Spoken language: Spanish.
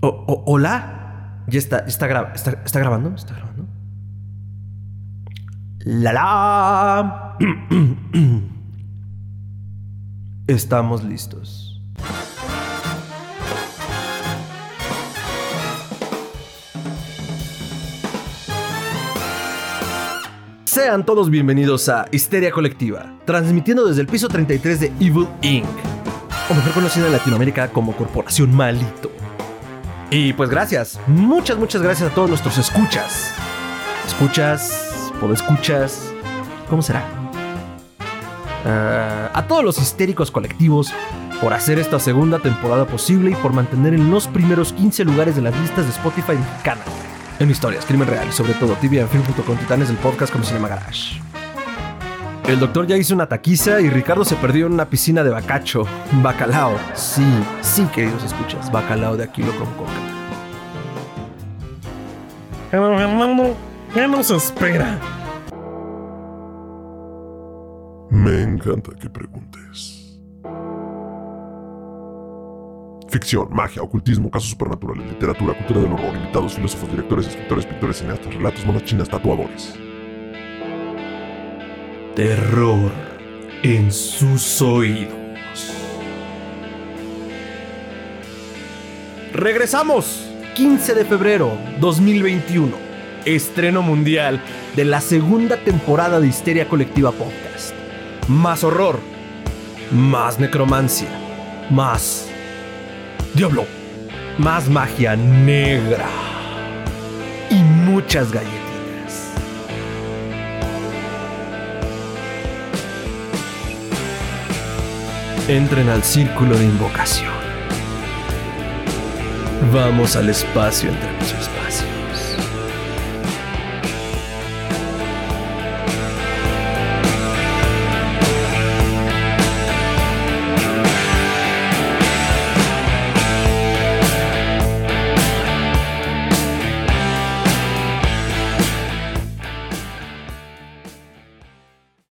Hola. Ya está, está, está, está grabando. Está grabando. La la. Estamos listos. Sean todos bienvenidos a Histeria Colectiva, transmitiendo desde el piso 33 de Evil Inc., o mejor conocida en Latinoamérica como Corporación Malito. Y pues gracias, muchas, muchas gracias a todos nuestros escuchas. Escuchas, escuchas, ¿cómo será? Ah, a todos los histéricos colectivos por hacer esta segunda temporada posible y por mantener en los primeros 15 lugares de las listas de Spotify mexicana. En historias, crimen real y sobre todo tibia en con titanes del podcast como Cinema Garage. El doctor ya hizo una taquiza y Ricardo se perdió en una piscina de bacacho. Bacalao. Sí, sí, queridos escuchas. Bacalao de Aquilo con coca. ¿qué nos espera? Me encanta que preguntes. Ficción, magia, ocultismo, casos supernaturales, literatura, cultura del horror, invitados, filósofos, directores, escritores, pintores, cineastas, relatos, monas chinas, tatuadores. Terror en sus oídos. Regresamos. 15 de febrero 2021. Estreno mundial de la segunda temporada de Histeria Colectiva Podcast. Más horror. Más necromancia. Más diablo. Más magia negra. Y muchas galletas. Entren al círculo de invocación. Vamos al espacio entre los espacios.